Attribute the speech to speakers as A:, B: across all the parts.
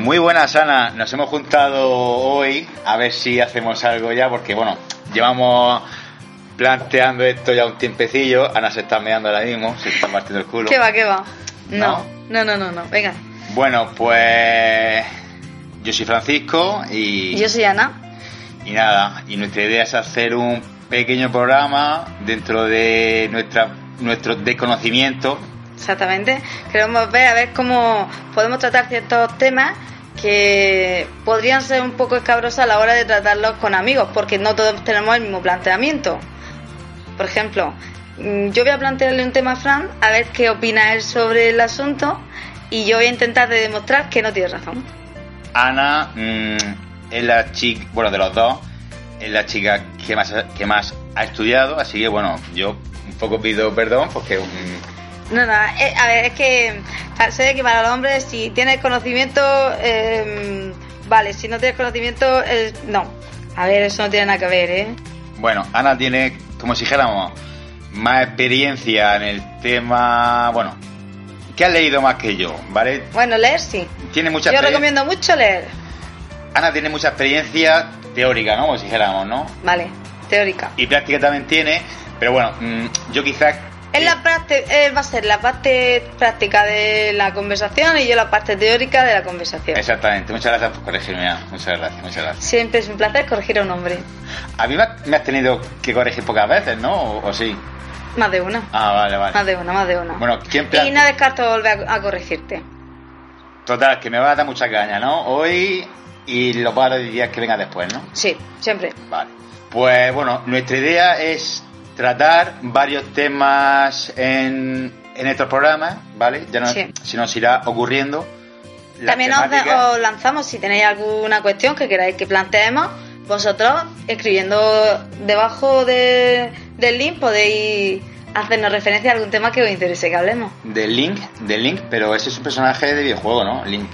A: Muy buenas, Ana. Nos hemos juntado hoy a ver si hacemos algo ya, porque bueno, llevamos planteando esto ya un tiempecillo. Ana se está meando ahora mismo, se está partiendo el culo.
B: ¿Qué va, qué va? No, no, no, no, no. Venga.
A: Bueno, pues yo soy Francisco y,
B: Yo soy Ana.
A: y nada, y nuestra idea es hacer un pequeño programa dentro de nuestra nuestro desconocimiento.
B: Exactamente. Queremos ver a ver cómo podemos tratar ciertos temas que podrían ser un poco escabrosos a la hora de tratarlos con amigos, porque no todos tenemos el mismo planteamiento. Por ejemplo, mm, yo voy a plantearle un tema a Fran, a ver qué opina él sobre el asunto, y yo voy a intentar de demostrar que no tiene razón.
A: Ana mm, es la chica, bueno, de los dos, es la chica que más, que más ha estudiado, así que bueno, yo un poco pido perdón porque
B: No, no, eh, a ver, es que sé que para los hombres si tienes conocimiento, eh, vale, si no tienes conocimiento, eh, no. A ver, eso no tiene nada que ver, ¿eh?
A: Bueno, Ana tiene, como si dijéramos, más experiencia en el tema. Bueno, que has leído más que yo, ¿vale?
B: Bueno, leer sí.
A: Tiene mucha
B: Yo recomiendo mucho leer.
A: Ana tiene mucha experiencia teórica, ¿no? Como si dijéramos, ¿no?
B: Vale, teórica.
A: Y práctica también tiene, pero bueno, mm, yo quizás.
B: Es la parte, eh, va a ser la parte práctica de la conversación y yo la parte teórica de la conversación.
A: Exactamente, muchas gracias por corregirme, Ana. Muchas gracias, muchas gracias.
B: Siempre es un placer corregir a un hombre.
A: A mí me has- tenido que corregir pocas veces, ¿no? ¿O, o sí?
B: Más de una.
A: Ah, vale, vale.
B: Más de una, más de una.
A: Bueno, ¿quién plan-
B: y no descarto volver a, a corregirte.
A: Total, que me va a dar mucha caña, ¿no? Hoy y los de días que venga después, ¿no?
B: Sí, siempre.
A: Vale. Pues bueno, nuestra idea es tratar varios temas en, en estos programas, ¿vale? Ya no,
B: Sí.
A: se nos irá ocurriendo.
B: También os,
A: temáticas.
B: os lanzamos, si tenéis alguna cuestión que queráis que planteemos, vosotros escribiendo debajo de- del link podéis hacernos referencia a algún tema que os interese que hablemos.
A: Del Link, del Link, pero ese es un personaje de videojuego, ¿no? Link.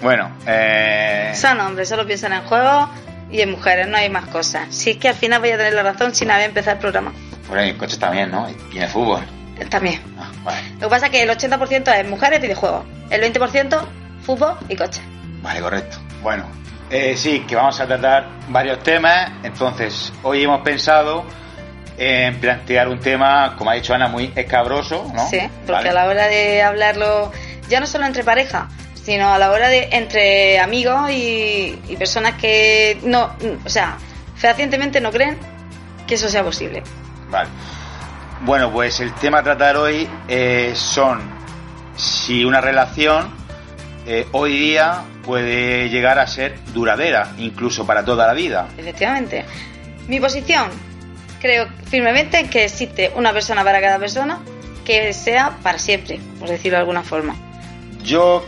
A: Bueno, eh...
B: Son hombres, solo piensan en juegos y en mujeres, no hay más cosas. Si es que al final voy a tener la razón sin haber empezado el programa.
A: Bueno, y en coches también, ¿no? Y en el fútbol.
B: También.
A: Ah, vale.
B: Lo que pasa es que el 80% es mujeres y videojuegos, el 20% fútbol y coches.
A: Vale, correcto. Bueno, eh, sí, que vamos a tratar varios temas. Entonces, hoy hemos pensado en plantear un tema, como ha dicho Ana, muy escabroso, ¿no?
B: Sí, porque
A: Vale.
B: a la hora de hablarlo, ya no solo entre pareja, sino a la hora de entre amigos y, y personas que no, o sea, fehacientemente no creen que eso sea posible.
A: Vale. Bueno, pues el tema a tratar hoy eh, son si una relación eh, hoy día puede llegar a ser duradera, incluso para toda la vida.
B: Efectivamente. Mi posición, creo firmemente en que existe una persona para cada persona que sea para siempre, por decirlo de alguna forma.
A: Yo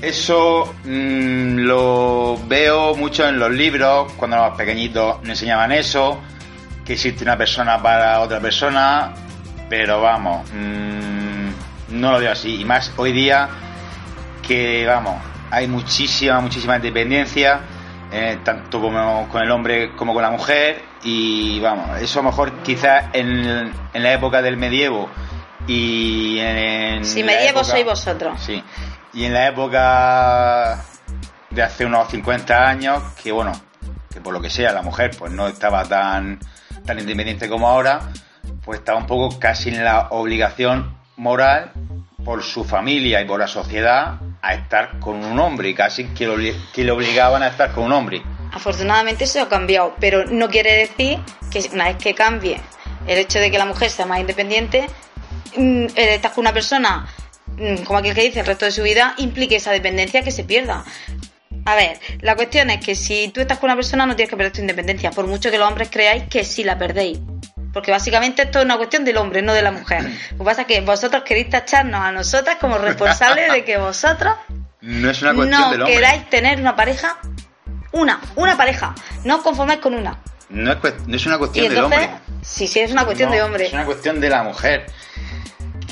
A: eso mm, lo veo mucho en los libros, cuando éramos pequeñitos nos enseñaban eso, que existe una persona para otra persona, pero vamos, mm, no lo veo así. Y más hoy día que, vamos, hay muchísima, muchísima independencia, eh, tanto como con el hombre como con la mujer, y vamos, eso a lo mejor quizás en, en la época del medievo y en...
B: Si medievo sois vosotros.
A: Sí. Y en la época de hace unos 50 años, que bueno, que por lo que sea la mujer pues no estaba tan, tan independiente como ahora, pues estaba un poco casi en la obligación moral por su familia y por la sociedad a estar con un hombre casi que, lo que le obligaban a estar con un hombre.
B: Afortunadamente eso ha cambiado, pero no quiere decir que una vez que cambie el hecho de que la mujer sea más independiente, mm, estar con una persona, mm, como aquel que dice, el resto de su vida, implique esa dependencia que se pierda. A ver, la cuestión es que si tú estás con una persona no tienes que perder tu independencia, por mucho que los hombres creáis que sí la perdéis. Porque básicamente esto es una cuestión del hombre, no de la mujer. Lo que pasa es que vosotros queréis tacharnos a nosotras como responsables de que vosotros
A: No es una cuestión
B: no
A: del hombre.
B: queráis tener una pareja, una, una pareja. No os conformáis con una.
A: No es, no es una
B: Y
A: cuestión del
B: entonces,
A: hombre.
B: sí, sí, es una cuestión
A: No,
B: de hombre.
A: Es una cuestión de la mujer.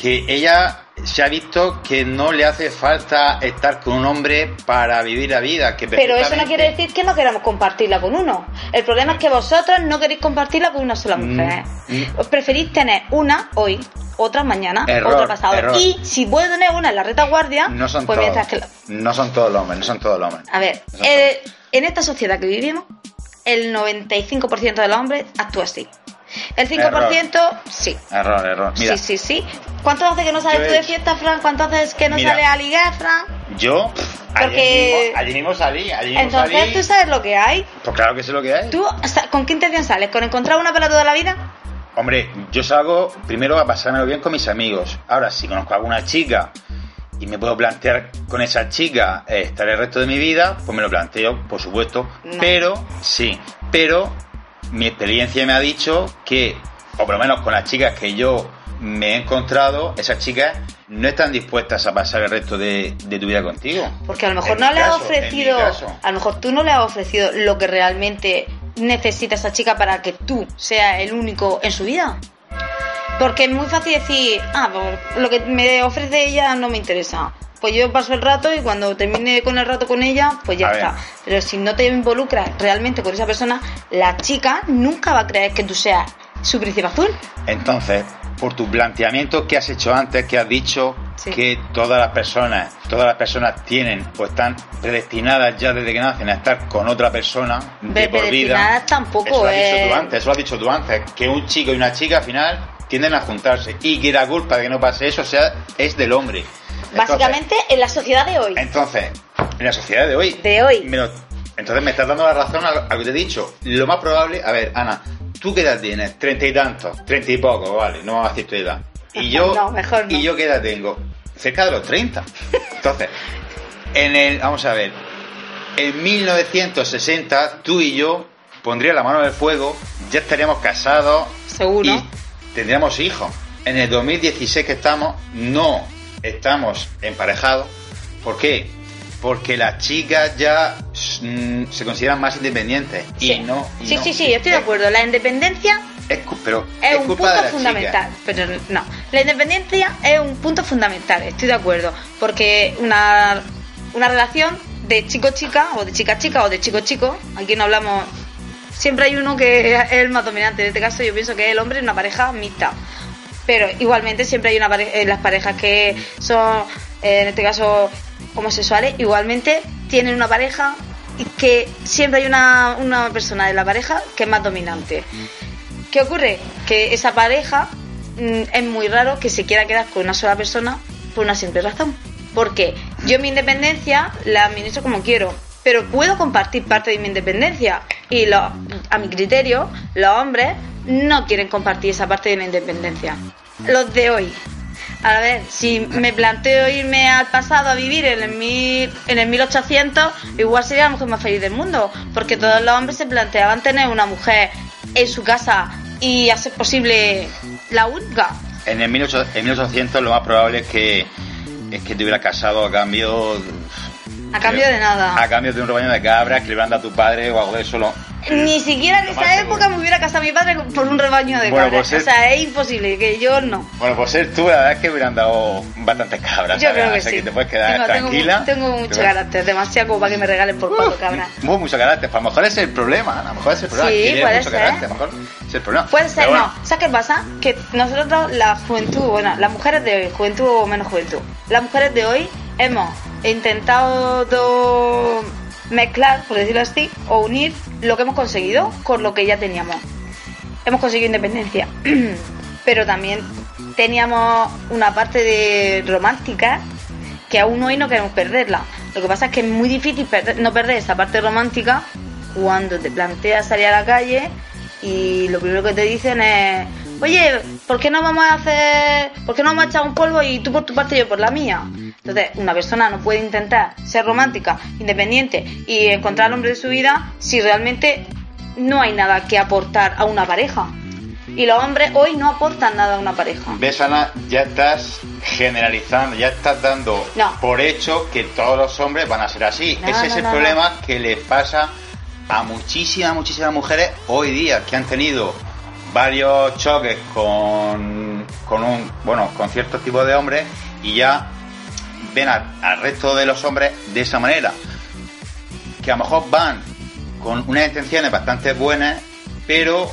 A: Que ella se ha visto que no le hace falta estar con un hombre para vivir la vida. Que
B: Pero eso no quiere decir que no queramos compartirla con uno. El problema es que vosotros no queréis compartirla con una sola mujer.
A: Mm,
B: Os preferís tener una hoy, otra mañana,
A: Error,
B: otra pasado.
A: error.
B: Y si puedo tener una en la retaguardia,
A: No son
B: pues
A: todos.
B: mientras que...
A: No son todos los hombres, no son todos los hombres.
B: A ver,
A: No
B: eh, en esta sociedad que vivimos, el 95% de los hombres actúa así. El 5% sí.
A: Error, error. Mira,
B: Sí, sí, sí. ¿Cuánto hace que no sales tú de fiesta, Fran? ¿Cuánto hace que no
A: Mira.
B: sales a ligar, Fran?
A: yo pff, ayer,
B: Porque-
A: mismo, ayer mismo salí, ayer mismo
B: Entonces
A: salí.
B: tú sabes lo que hay.
A: Pues claro que sé lo que hay.
B: ¿Tú sa- con qué intención sales? ¿Con encontrar una para toda la vida?
A: Hombre, yo salgo primero a pasármelo bien con mis amigos. Ahora, si conozco a alguna chica y me puedo plantear con esa chica eh, estar el resto de mi vida, pues me lo planteo, por supuesto.
B: No.
A: Pero, sí, pero mi experiencia me ha dicho que, o por lo menos con las chicas que yo me he encontrado, esas chicas no están dispuestas a pasar el resto de, de tu vida contigo.
B: Porque a lo mejor
A: En
B: no le has ofrecido, a lo mejor tú no le has ofrecido lo que realmente necesita esa chica para que tú seas el único en su vida. Porque es muy fácil decir, ah, pues lo que me ofrece ella no me interesa. Pues yo paso el rato y cuando termine con el rato con ella, pues ya
A: A ver.
B: está. Pero si no te involucras realmente con esa persona, la chica nunca va a creer que tú seas su príncipe azul.
A: Entonces, por tu planteamiento que has hecho antes, que has dicho
B: Sí.
A: que todas las personas, todas las personas tienen o están predestinadas ya desde que nacen a estar con otra persona de por vida.
B: tampoco
A: eso lo has dicho
B: es-
A: tú antes, eso lo has dicho tú antes, que un chico y una chica al final tienden a juntarse y que la culpa de que no pase eso sea es del hombre. Entonces-
B: Básicamente en la sociedad de hoy.
A: entonces, en la sociedad de hoy.
B: De hoy.
A: me lo- entonces me estás dando la razón a, a lo que te he dicho. Lo más probable, a ver, Ana, ¿tú qué edad tienes? Treinta y tantos, treinta y poco, vale, no vamos a decir tu edad. Y yo,
B: No, mejor no.
A: ¿Y yo qué edad tengo? Cerca de los 30. Entonces, en el, vamos a ver, en 1960, tú y yo pondría la mano en el fuego, ya estaríamos casados
B: Seguro.
A: y tendríamos hijos. En el 2016 que estamos, no estamos emparejados. ¿Por qué? Porque las chicas ya mm, se consideran más independientes.
B: Sí.
A: Y no. y
B: sí,
A: no.
B: sí, sí, estoy de acuerdo. La independencia
A: Es, pero
B: es,
A: es
B: un punto fundamental. Pero no, la independencia es un punto fundamental, estoy de acuerdo. Porque una, una relación de chico-chica, o de chica-chica, o de chico-chico, aquí no hablamos. Siempre hay uno que es el más dominante. En este caso, yo pienso que es el hombre en una pareja mixta. Pero igualmente siempre hay una pareja, las parejas que son, eh, en este caso, homosexuales, igualmente tienen una pareja y que siempre hay una, una persona de la pareja que es más dominante. ¿Qué ocurre? Que esa pareja mm, es muy raro que se quiera quedar con una sola persona por una simple razón. Porque yo mi independencia la administro como quiero, pero puedo compartir parte de mi independencia. Y lo- a mi criterio, los hombres no quieren compartir esa parte de la independencia. Los de hoy. A ver, si me planteo irme al pasado a vivir en el, mil, en el 1800, igual sería la mujer más feliz del mundo, porque todos los hombres se planteaban tener una mujer en su casa y hacer posible la única.
A: En el 1800, en 1800 lo más probable es que es que te hubieras casado a cambio
B: A cambio de nada.
A: a cambio de un rebaño de cabras que le hubieran dado a tu padre o algo de eso. lo-
B: Ni siquiera en esa época
A: seguro.
B: me hubiera casado mi padre por un rebaño de
A: Bueno,
B: cabras.
A: pues
B: O sea, es imposible, que yo no.
A: Bueno, por ser tú, la verdad es que hubieran dado bastantes cabras.
B: Yo
A: ¿sabes?
B: creo que
A: Así
B: sí.
A: que te puedes quedar
B: tengo, tengo
A: tranquila.
B: Tengo,
A: Te
B: mucho carácter, demasiado como para que me regalen por cuatro cabras.
A: Muy mucho carácter. A lo mejor ese es el problema. A lo mejor ese es el problema.
B: Sí, puede
A: mucho
B: ser.
A: carácter, A lo mejor ese es el problema.
B: Puede ser,
A: Pero bueno,
B: no. ¿Sabes qué pasa? Que nosotros, la juventud, bueno, las mujeres de hoy, juventud o menos juventud, las mujeres de hoy hemos intentado do- mezclar, por decirlo así, o unir lo que hemos conseguido con lo que ya teníamos. Hemos conseguido independencia, pero también teníamos una parte romántica que aún hoy no queremos perderla. Lo que pasa es que es muy difícil no perder esa parte romántica cuando te planteas salir a la calle y lo primero que te dicen es, oye, ¿por qué no vamos a hacer, por qué no vamos a echar un polvo y tú por tu parte y yo por la mía? Entonces, una persona no puede intentar ser romántica, independiente y encontrar al hombre de su vida si realmente no hay nada que aportar a una pareja. Y los hombres hoy no aportan nada a una pareja.
A: ¿Ves, Ana? Ya estás generalizando, ya estás dando
B: No.
A: por hecho que todos los hombres van a ser así.
B: No,
A: Ese
B: no,
A: es el problema que le pasa a muchísimas, muchísimas mujeres hoy día que han tenido varios choques con, con un, bueno, con ciertos tipos de hombres y ya ven a- al resto de los hombres de esa manera. Que a lo mejor van con unas intenciones bastante buenas, pero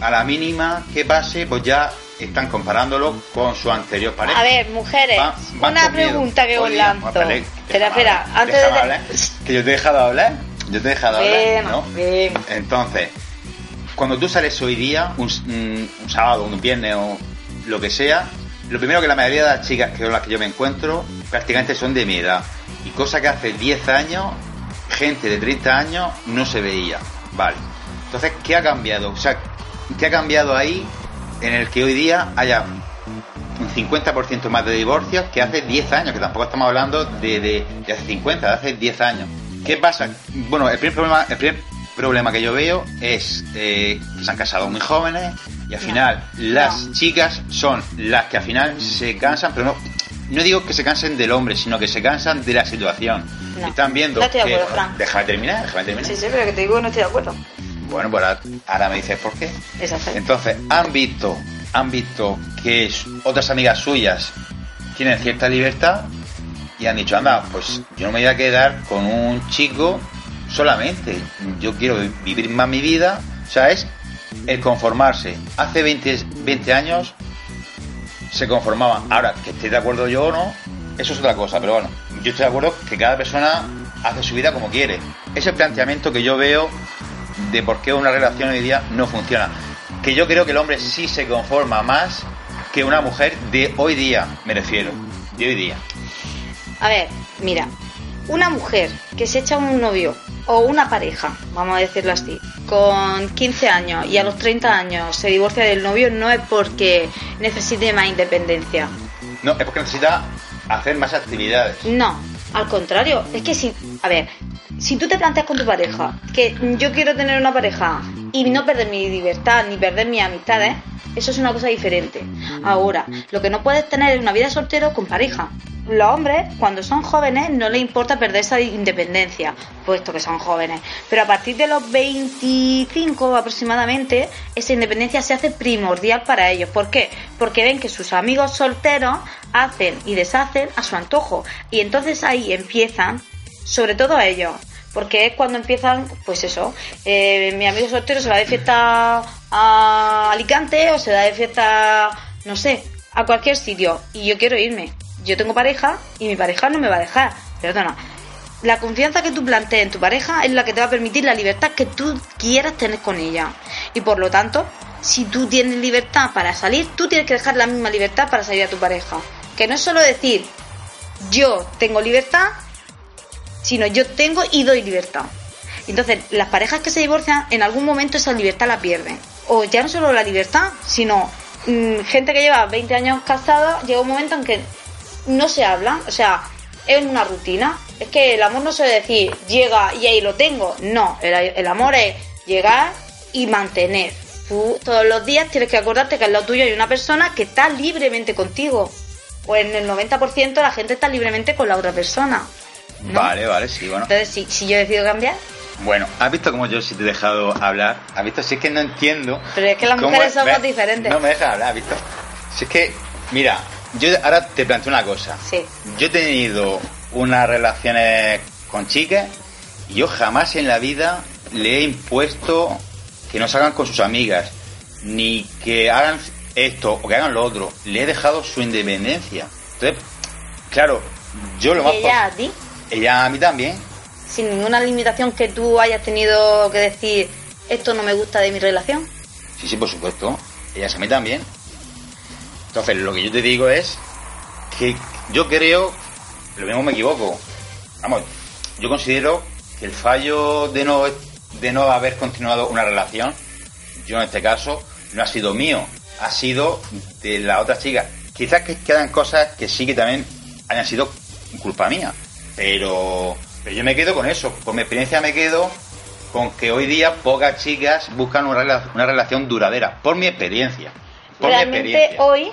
A: a la mínima que pase, pues ya están comparándolo con su anterior pareja.
B: A ver, mujeres,
A: van
B: una pregunta que os lanzo.
A: espera,
B: Espera, antes de...
A: hablar, Que yo te he dejado hablar. Yo te he dejado hablar, ¿no?
B: ven.
A: Entonces, cuando tú sales hoy día, un, un- sábado, un viernes o lo que sea, lo primero que la mayoría de las chicas que con las que yo me encuentro prácticamente son de mi edad. Y cosa que hace 10 años, gente de 30 años no se veía. Vale. Entonces, ¿qué ha cambiado? O sea, ¿qué ha cambiado ahí en el que hoy día haya un 50% más de divorcios que hace 10 años, que tampoco estamos hablando de, de- de hace 50, de hace 10 años. ¿Qué pasa? Bueno, el primer problema, el primer problema que yo veo es eh, que se han casado muy jóvenes y al
B: No,
A: final las
B: no.
A: chicas son las que al final se cansan, pero no, no digo que se cansen del hombre, sino que se cansan de la situación.
B: No.
A: Están viendo
B: No estoy de
A: que...
B: acuerdo, Fran.
A: Déjame terminar, déjame terminar.
B: Sí, sí, pero que te digo que no estoy de acuerdo.
A: Bueno, pues ahora, ahora me dices por qué.
B: Exacto.
A: Entonces, han visto, han visto que otras amigas suyas tienen cierta libertad y han dicho, anda, pues yo no me voy a quedar con un chico solamente. Yo quiero vi- vivir más mi vida. O sea, es el conformarse. Hace 20, 20 años se conformaban. Ahora, que esté de acuerdo yo o no, eso es otra cosa. Pero bueno, yo estoy de acuerdo que cada persona hace su vida como quiere. Es el planteamiento que yo veo de por qué una relación hoy día no funciona. Que yo creo que el hombre sí se conforma más que una mujer de hoy día, me refiero. De hoy día.
B: A ver, mira, una mujer que se echa un novio o una pareja, vamos a decirlo así, con 15 años y a los 30 años se divorcia del novio no es porque necesite más independencia.
A: No, es porque necesita hacer más actividades.
B: No, al contrario, es que si, a ver, si tú te planteas con tu pareja que yo quiero tener una pareja y no perder mi libertad ni perder mis amistades, eso es una cosa diferente. Ahora, lo que no puedes tener es una vida soltero con pareja. Los hombres, cuando son jóvenes, no les importa perder esa independencia, puesto que son jóvenes. Pero a partir de los 25 aproximadamente, esa independencia se hace primordial para ellos. ¿Por qué? Porque ven que sus amigos solteros hacen y deshacen a su antojo. Y entonces ahí empiezan, sobre todo ellos, porque es cuando empiezan, pues eso, eh, mi amigo soltero se va de fiesta a Alicante o se da de fiesta, no sé, a cualquier sitio y yo quiero irme. Yo tengo pareja y mi pareja no me va a dejar. Perdona. La confianza que tú plantees en tu pareja es la que te va a permitir la libertad que tú quieras tener con ella. Y por lo tanto, si tú tienes libertad para salir, tú tienes que dejar la misma libertad para salir a tu pareja. Que no es solo decir, yo tengo libertad, sino yo tengo y doy libertad. Entonces, las parejas que se divorcian, en algún momento esa libertad la pierden. O ya no solo la libertad, sino mm, gente que lleva 20 años casada, llega un momento en que no se hablan, o sea, es una rutina. Es que el amor no se decir, llega y ahí lo tengo. No, el, amor es llegar y mantener. Tú todos los días tienes que acordarte que al lado tuyo hay una persona que está libremente contigo. O en el 90% la gente está libremente con la otra persona. ¿No?
A: Vale, vale, sí, bueno.
B: Entonces, si, si yo decido cambiar,
A: Bueno, ¿has visto cómo yo sí te he dejado hablar? ¿Has visto? Si es que no entiendo.
B: Pero es que las mujeres somos diferentes.
A: No me dejas hablar, ¿has visto? Si es que, mira, yo ahora te planteo una cosa.
B: Sí.
A: Yo he tenido unas relaciones con chicas y yo jamás en la vida le he impuesto que no salgan con sus amigas, ni que hagan esto o que hagan lo otro. Le he dejado su independencia. Entonces, claro, yo lo más...
B: y ella a ti,
A: ella a mí también.
B: sin ninguna limitación que tú hayas tenido que decir, esto no me gusta de mi relación.
A: Sí, sí, por supuesto. Ellas a mí también. Entonces, lo que yo te digo es que yo creo, lo mismo me equivoco. Vamos, yo considero que el fallo de no, de no haber continuado una relación, yo en este caso, no ha sido mío, ha sido de la otra chica. Quizás que quedan cosas que sí que también hayan sido culpa mía, pero, pero yo me quedo con eso. Por mi experiencia me quedo con que hoy día pocas chicas buscan una, rela- una relación duradera, por mi experiencia. Por mi
B: Realmente
A: experiencia.
B: hoy,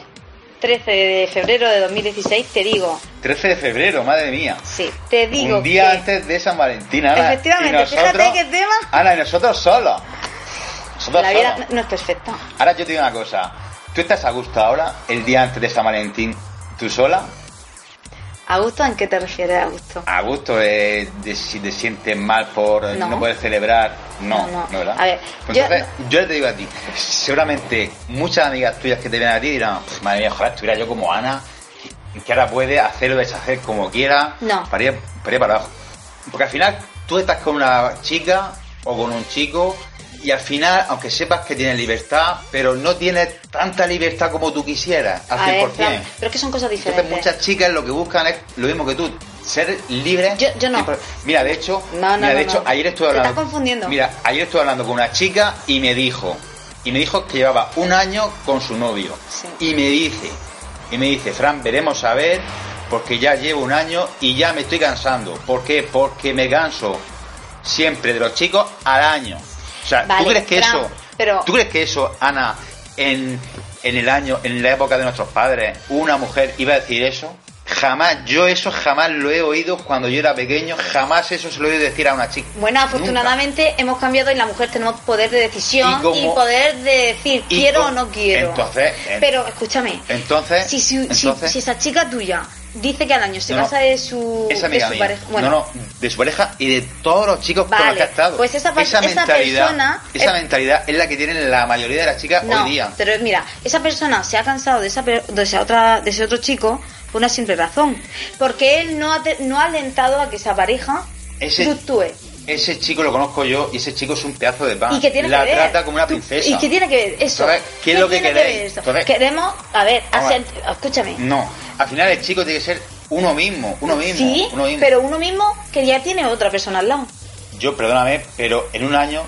B: 13 de febrero de 2016, te digo,
A: 13 de febrero, madre mía.
B: sí, te digo
A: un día
B: que
A: antes de San Valentín, Ana.
B: Efectivamente,
A: Y nosotros-
B: fíjate qué tema.
A: Ana, y nosotros solos. Nosotros
B: la vida
A: solos.
B: no es perfecta.
A: Ahora yo te digo una cosa. ¿Tú estás a gusto ahora, el día antes de San Valentín, tú sola?
B: ¿A gusto en qué te refieres a gusto?
A: A gusto de, de si te sientes mal por no,
B: No.
A: poder celebrar. No,
B: No,
A: ¿verdad?
B: A ver,
A: Pues
B: yo-
A: entonces, yo te digo a ti, seguramente muchas amigas tuyas que te ven a ti dirán, "Pff, madre mía, ojalá estuviera yo como Ana, que ahora puede hacer o deshacer como quiera,
B: No.
A: para ir, para ir para abajo. Porque al final tú estás con una chica o con un chico y al final, aunque sepas que tienes libertad, pero no tienes tanta libertad como tú quisieras, al
B: A ver,
A: 100%.
B: Fran, pero es que son cosas diferentes.
A: Entonces muchas chicas lo que buscan es lo mismo que tú, ser libres.
B: Yo- yo no.
A: Mira, de hecho,
B: No, no,
A: mira, de hecho, ayer estuve
B: Te
A: hablando.
B: estás confundiendo.
A: Mira, ayer estuve hablando con una chica y me dijo, y me dijo que llevaba un año con su novio.
B: Sí.
A: Y me dice, y me dice, Fran, veremos a ver, porque ya llevo un año y ya me estoy cansando. ¿Por qué? Porque me canso siempre de los chicos al año. O sea,
B: Vale,
A: ¿tú crees que
B: Fran,
A: eso,
B: pero-
A: tú crees que eso, Ana, en, en el año, en la época de nuestros padres, una mujer iba a decir eso? Jamás, yo eso jamás lo he oído cuando yo era pequeño, jamás eso se lo he oído decir a una chica.
B: Bueno,
A: Nunca.
B: afortunadamente hemos cambiado y la mujer tenemos poder de decisión
A: Y
B: poder de decir quiero o no quiero.
A: Entonces, en-
B: Pero escúchame,
A: Entonces,
B: si, si, si-
A: entonces
B: si esa chica tuya dice que al año se
A: No,
B: casa de su, de su pareja, bueno,
A: no, no, de su pareja y de todos los chicos con los
B: Vale,
A: que ha estado.
B: pues esa esa
A: mentalidad,
B: persona
A: esa
B: es-
A: mentalidad es la que tienen la mayoría de las chicas
B: no,
A: hoy día.
B: pero mira, esa persona se ha cansado de esa de esa otra de ese otro chico por una simple razón, porque él no ha no ha alentado a que esa pareja
A: Ese-
B: fluctúe.
A: Ese chico lo conozco yo y ese chico es un pedazo de pan.
B: ¿Y tiene
A: la
B: que ver?
A: trata como una princesa.
B: ¿Y qué tiene que ver eso?
A: Entonces, ¿qué es lo que queréis? Entonces-
B: Queremos, a ver, asent- escúchame.
A: No, al final el chico tiene que ser uno mismo, uno mismo.
B: sí,
A: uno mismo.
B: pero uno mismo que ya tiene otra persona al lado.
A: Yo, perdóname, pero en un año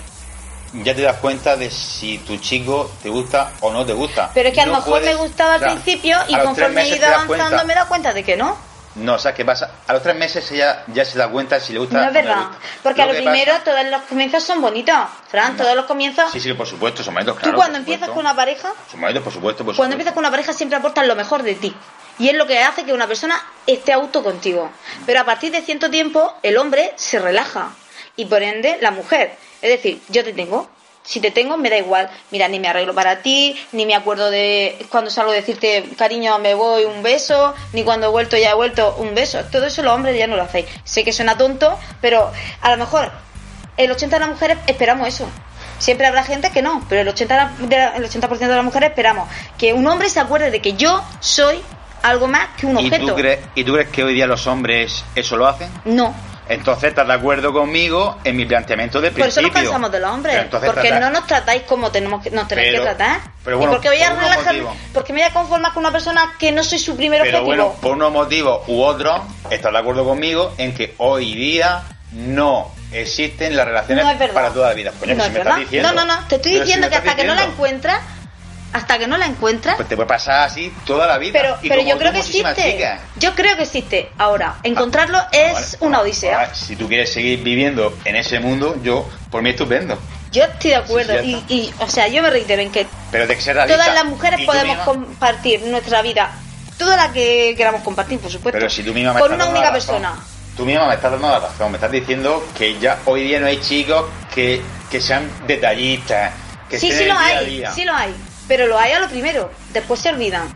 A: ya te das cuenta de si tu chico te gusta o no te gusta.
B: Pero es que a lo
A: No
B: mejor
A: puedes-
B: me gustaba
A: o sea,
B: al principio y conforme he ido avanzando me he dado cuenta de que no.
A: No, ¿sabes qué pasa? A los tres meses ella ya se da cuenta si le gusta
B: No es
A: o
B: verdad. Porque a lo
A: que
B: primero
A: pasa-
B: todos los comienzos son bonitos. Fran, todos los comienzos.
A: Sí, sí, por supuesto, son
B: Tú
A: claro,
B: cuando
A: por
B: empiezas
A: supuesto.
B: con una pareja,
A: Son momentos, por supuesto, por
B: cuando
A: supuesto.
B: empiezas con una pareja siempre aportas lo mejor de ti. Y es lo que hace que una persona esté auto contigo. Pero a partir de cierto tiempo, el hombre se relaja. Y por ende, la mujer. Es decir, yo te tengo. Si te tengo, me da igual. Mira, ni me arreglo para ti, ni me acuerdo de cuando salgo a decirte, cariño, me voy, un beso, ni cuando he vuelto, ya he vuelto, un beso. Todo eso los hombres ya no lo hacéis. Sé que suena tonto, pero a lo mejor el 80% de las mujeres esperamos eso. Siempre habrá gente que no, pero el 80%, de la- el 80 de las mujeres esperamos que un hombre se acuerde de que yo soy algo más que un
A: ¿Y
B: objeto.
A: tú, crees, ¿Y tú crees que hoy día los hombres eso lo hacen?
B: No.
A: Entonces estás de acuerdo conmigo en mi planteamiento de
B: Por eso
A: principio.
B: nos cansamos de los hombres.
A: Pero
B: Porque no nos tratáis como tenemos que, nos tenéis
A: Pero-
B: que tratar.
A: pero
B: ¿Y
A: bueno,
B: porque voy a
A: por
B: relajar, porque me voy a conformar con una persona que no soy su primer
A: Pero
B: objetivo.
A: bueno, por unos motivos u otros, estás de acuerdo conmigo en que hoy día no existen las relaciones
B: no
A: para toda la vida. Coño,
B: no es
A: me
B: verdad.
A: estás diciendo.
B: No, no, no. Te estoy
A: Pero si
B: diciendo que hasta que no la encuentras, hasta que no la encuentras,
A: Pues te puede pasar así toda la vida.
B: pero,
A: Y
B: pero yo creo que existe.
A: chicas.
B: Yo creo que existe. Ahora, encontrarlo
A: Ah,
B: es
A: vale.
B: una odisea.
A: si tú quieres seguir viviendo en ese mundo, yo, por mí estupendo.
B: Yo estoy de acuerdo.
A: Sí, sí, ya
B: y, y, o sea, yo me reitero en que
A: Pero de que ser realista.
B: todas las mujeres podemos
A: misma-
B: compartir nuestra vida, toda la que queramos compartir, por supuesto,
A: Pero si tú misma me
B: con
A: estás
B: una
A: dando
B: única
A: la razón.
B: persona.
A: Tú misma me estás dando la razón. Me estás diciendo que ya hoy día no hay chicos que, que sean detallistas. Que
B: Sí, sí lo hay, sí lo hay, pero lo hay a lo primero, después se olvidan.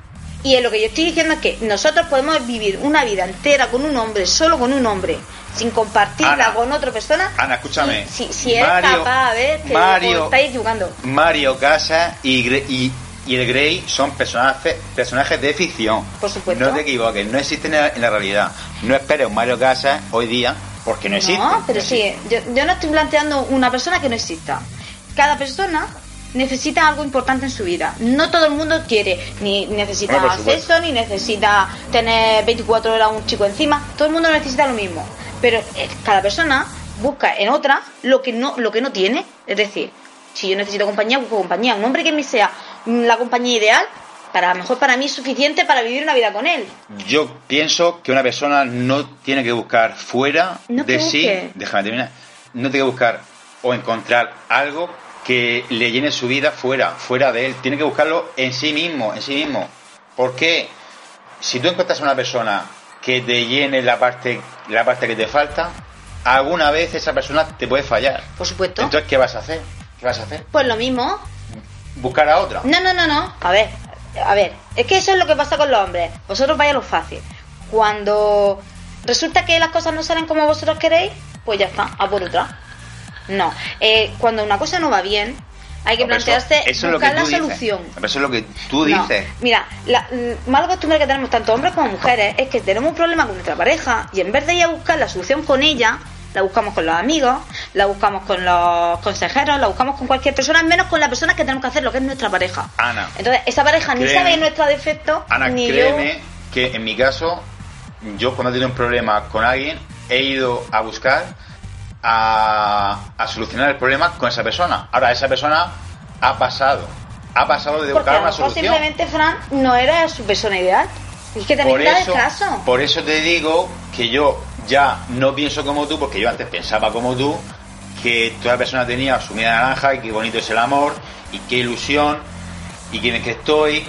B: Y es lo que yo estoy diciendo es que nosotros podemos vivir una vida entera con un hombre, solo con un hombre, sin compartirla
A: Ana,
B: con otra persona.
A: Ana, escúchame.
B: Si, si, eres
A: Mario-
B: capaz, a ver, que
A: Mario-
B: estáis equivocando.
A: Mario Casas y, y, y el Grey son personajes, personajes de ficción.
B: Por supuesto.
A: No te equivoques, no existen en la, en la realidad. No esperes un Mario Casas hoy día porque no existe.
B: No, pero
A: No
B: sí, yo, yo no estoy planteando una persona que no exista. Cada persona necesita algo importante en su vida. No todo el mundo quiere, ni necesita
A: Bueno,
B: sexo, ni necesita tener 24 horas un chico encima. Todo el mundo necesita lo mismo. Pero eh, cada persona busca en otra lo que no, lo que no tiene. Es decir, si yo necesito compañía, busco compañía. Un hombre que me sea mm, la compañía ideal, para a lo mejor para mí es suficiente para vivir una vida con él.
A: Yo pienso que una persona no tiene que buscar fuera
B: No
A: de sí, déjame terminar, no tiene que buscar o encontrar algo que le llene su vida fuera, fuera de él. Tiene que buscarlo en sí mismo, en sí mismo. ¿Por qué? Si tú encuentras a una persona que te llene la parte, la parte que te falta, alguna vez esa persona te puede fallar.
B: Por supuesto.
A: Entonces, ¿qué vas a hacer? ¿Qué vas a hacer?
B: Pues lo mismo.
A: Buscar a otra.
B: No, no, no, no. A ver, a ver. Es que eso es lo que pasa con los hombres. Vosotros vaya lo fácil. Cuando resulta que las cosas no salen como vosotros queréis, pues ya está, a por otra. No. Eh, cuando una cosa no va bien, hay que
A: No, pero eso-
B: plantearse
A: eso
B: buscar la
A: dices.
B: solución.
A: Pero Eso es lo que tú
B: No.
A: dices.
B: Mira, la mm, mala costumbre que tenemos tanto hombres como mujeres es que tenemos un problema con nuestra pareja y en vez de ir a buscar la solución con ella, la buscamos con los amigos, la buscamos con los consejeros, la buscamos con cualquier persona, menos con la persona que tenemos que hacer lo que es nuestra pareja.
A: Ana.
B: Entonces, esa pareja ni sabe nuestro defecto,
A: Ana,
B: ni
A: créeme que en mi caso, yo cuando he tenido un problema con alguien, he ido a buscar a, a solucionar el problema con esa persona. Ahora, esa persona ha pasado. Ha pasado de buscar una solución.
B: simplemente Fran no era su persona ideal. Es que también
A: Por eso,
B: caso.
A: por eso te digo que yo ya no pienso como tú, porque yo antes pensaba como tú, que toda persona tenía su media naranja y qué bonito es el amor y qué ilusión y quién es que estoy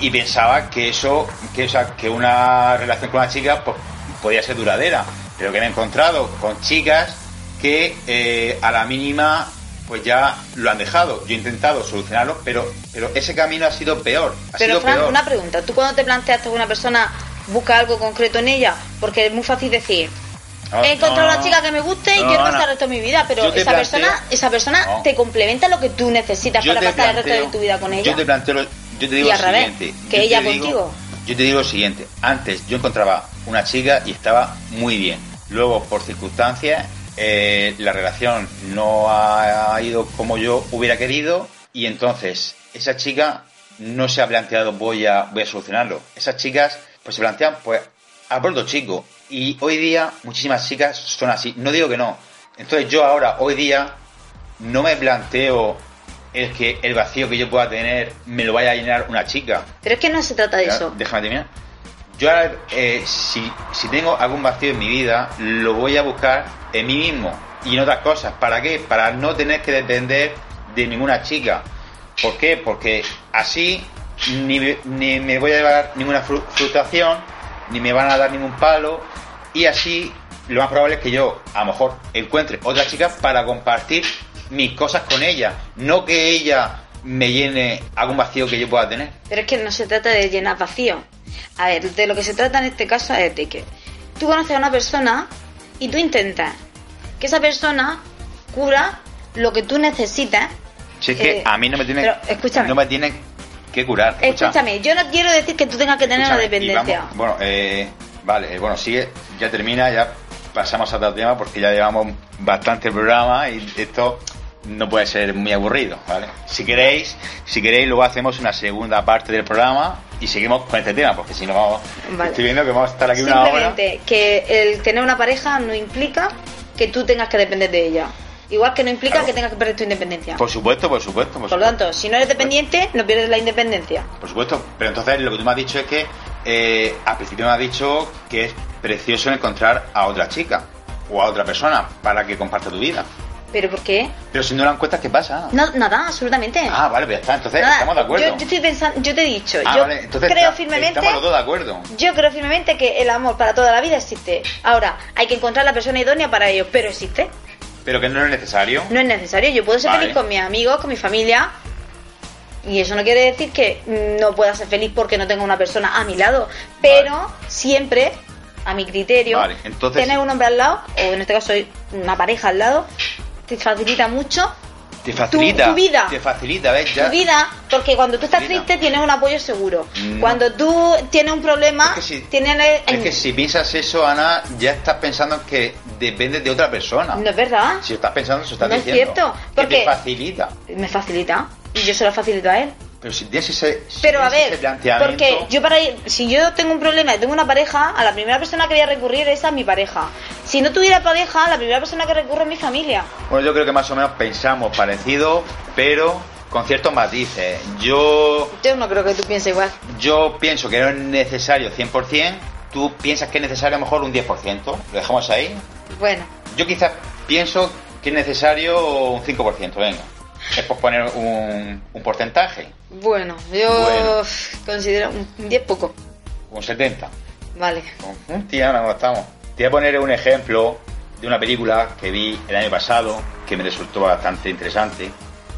A: y pensaba que eso, que, o sea, que una relación con una chica pues, podía ser duradera, pero que me he encontrado con chicas que eh, a la mínima pues ya lo han dejado. Yo he intentado solucionarlo, pero, pero ese camino ha sido peor. Ha
B: Pero
A: sido
B: Fran,
A: peor.
B: una pregunta. ¿Tú cuando te planteas que una persona busca algo concreto en ella? Porque es muy fácil decir,
A: No,
B: he encontrado
A: no,
B: una chica que me guste y
A: no,
B: quiero
A: Ana.
B: pasar el resto de mi vida, pero esa
A: planteo-
B: persona, esa persona te complementa lo que tú necesitas para pasar el resto de tu vida con ella.
A: Yo te planteo, yo te digo
B: Y
A: lo siguiente.
B: que
A: yo
B: ella
A: digo-
B: contigo.
A: Yo te digo lo siguiente. Antes yo encontraba una chica y estaba muy bien. Luego, por circunstancias, eh, la relación no ha ido como yo hubiera querido y entonces esa chica no se ha planteado voy a, voy a solucionarlo. Esas chicas pues se plantean pues a otro chico. Y hoy día muchísimas chicas son así. No digo que no. Entonces yo ahora, hoy día, no me planteo el que el vacío que yo pueda tener me lo vaya a llenar una chica.
B: Pero es que no se trata de
A: Ya,
B: eso.
A: Déjame terminar. Yo ahora, eh, si, tengo algún vacío en mi vida, lo voy a buscar en mí mismo y en otras cosas. ¿Para qué? Para no tener que depender de ninguna chica. ¿Por qué? Porque así ni, me- ni me voy a llevar ninguna fru- frustración, ni me van a dar ningún palo, y así lo más probable es que yo a lo mejor encuentre otra chica para compartir mis cosas con ella, no que ella me llene algún vacío que yo pueda tener.
B: Pero es que no se trata de llenar vacío. A ver, de lo que se trata en este caso es de que tú conoces a una persona y tú intentas que esa persona cura lo que tú necesitas.
A: Si es que
B: Eh,
A: a mí no me tiene,
B: pero escúchame.
A: no me tienen que curar. Escucha,
B: Escúchame, yo no quiero decir que tú tengas que tener una
A: escúchame, y
B: dependencia.
A: vamos- bueno, eh, vale, eh, bueno, sigue, ya termina, ya pasamos a otro tema porque ya llevamos bastante programa y esto no puede ser muy aburrido, ¿vale? Si queréis, si queréis luego hacemos una segunda parte del programa y seguimos con este tema, porque si no vamos,
B: Vale.
A: estoy viendo que vamos a estar aquí una hora.
B: Simplemente que el tener una pareja no implica que tú tengas que depender de ella. Igual que no implica
A: Claro.
B: que tengas que perder tu independencia.
A: Por supuesto, por supuesto, por,
B: Por lo tanto, si no eres dependiente, no pierdes la independencia.
A: Por supuesto, pero entonces lo que tú me has dicho es que eh, al principio me has dicho que es precioso encontrar a otra chica o a otra persona para que comparta tu vida.
B: ¿Pero por qué?
A: Pero si no la encuestas, ¿qué pasa?
B: No, nada, absolutamente.
A: Ah, vale, pues ya está, entonces
B: Nada,
A: estamos de acuerdo.
B: Yo, yo estoy pensando, yo te he dicho,
A: ah,
B: yo
A: vale, entonces
B: creo
A: está-
B: firmemente,
A: Estamos los dos de acuerdo.
B: yo creo firmemente que el amor para toda la vida existe. Ahora, hay que encontrar la persona idónea para ello, pero existe.
A: Pero que no es necesario.
B: No es necesario. Yo puedo ser
A: Vale.
B: feliz con mis amigos, con mi familia. Y eso no quiere decir que no pueda ser feliz porque no tenga una persona a mi lado. Pero siempre, a mi criterio,
A: Vale, entonces-
B: tener un hombre al lado, o en este caso una pareja al lado, te facilita mucho
A: Te facilita.
B: tu vida.
A: Te facilita, ¿ves? Ya.
B: tu vida, porque cuando tú estás triste tienes un apoyo seguro.
A: No.
B: Cuando tú tienes un problema,
A: Es que si-
B: tienes...
A: Es que si piensas eso, Ana, ya estás pensando que dependes de otra persona.
B: No es verdad.
A: Si estás pensando eso, estás
B: No es
A: diciendo.
B: cierto,
A: Que
B: porque-
A: te facilita.
B: Me facilita. Y yo se lo facilito a él.
A: Pero si tienes ese, si
B: Pero a ver,
A: planteamiento,
B: porque yo para ir- si yo tengo un problema y tengo una pareja, a la primera persona que voy a recurrir es a mi pareja. Si no tuviera pareja, la primera persona que recurro es mi familia.
A: Bueno, yo creo que más o menos pensamos parecido, pero con ciertos matices. Yo,
B: Yo no creo que tú pienses igual.
A: yo pienso que no es necesario 100%, tú piensas que es necesario a lo mejor un 10%, lo dejamos ahí.
B: Bueno,
A: Yo quizás pienso que es necesario un 5%, venga. Es por poner un, un porcentaje,
B: Bueno, yo
A: Bueno.
B: considero un 10 poco.
A: un 70.
B: Vale.
A: Un tía, no estamos. Te voy a poner un ejemplo de una película que vi el año pasado, que me resultó bastante interesante,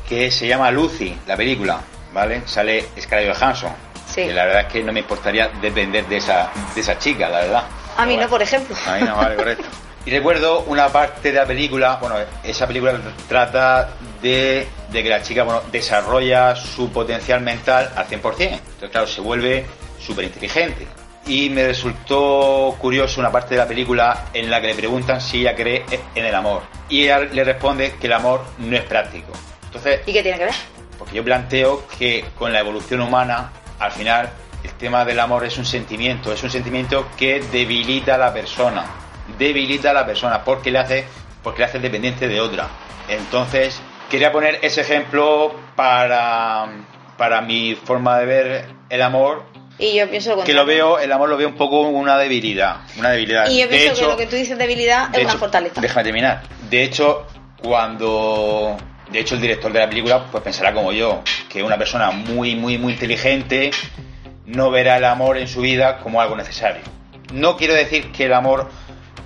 A: que se llama Lucy, la película, ¿vale? Sale Scarlett Johansson.
B: Sí.
A: Que la verdad es que no me importaría depender de esa, de esa chica, la verdad.
B: A mí no, por ejemplo.
A: A mí no, vale, correcto. Y recuerdo una parte de la película, bueno, esa película trata de, de que la chica, bueno, desarrolla su potencial mental al 100%. Entonces, claro, se vuelve súper inteligente. Y me resultó curioso una parte de la película en la que le preguntan si ella cree en el amor. Y ella le responde que el amor no es práctico. Entonces,
B: ¿Y qué tiene que ver?
A: porque yo planteo que con la evolución humana, al final, el tema del amor es un sentimiento, es un sentimiento que debilita a la persona, debilita a la persona porque le hace, porque le hace dependiente de otra. Entonces, quería poner ese ejemplo para, para mi forma de ver el amor,
B: Y yo pienso lo
A: que lo veo, el amor lo veo un poco una debilidad, una debilidad.
B: Y yo
A: De
B: pienso
A: hecho-
B: que lo que tú dices debilidad
A: de
B: es una fortaleza.
A: Déjame terminar. De hecho, cuando. De hecho, el director de la película pues pensará como yo, que una persona muy, muy, muy inteligente no verá el amor en su vida como algo necesario. No quiero decir que el amor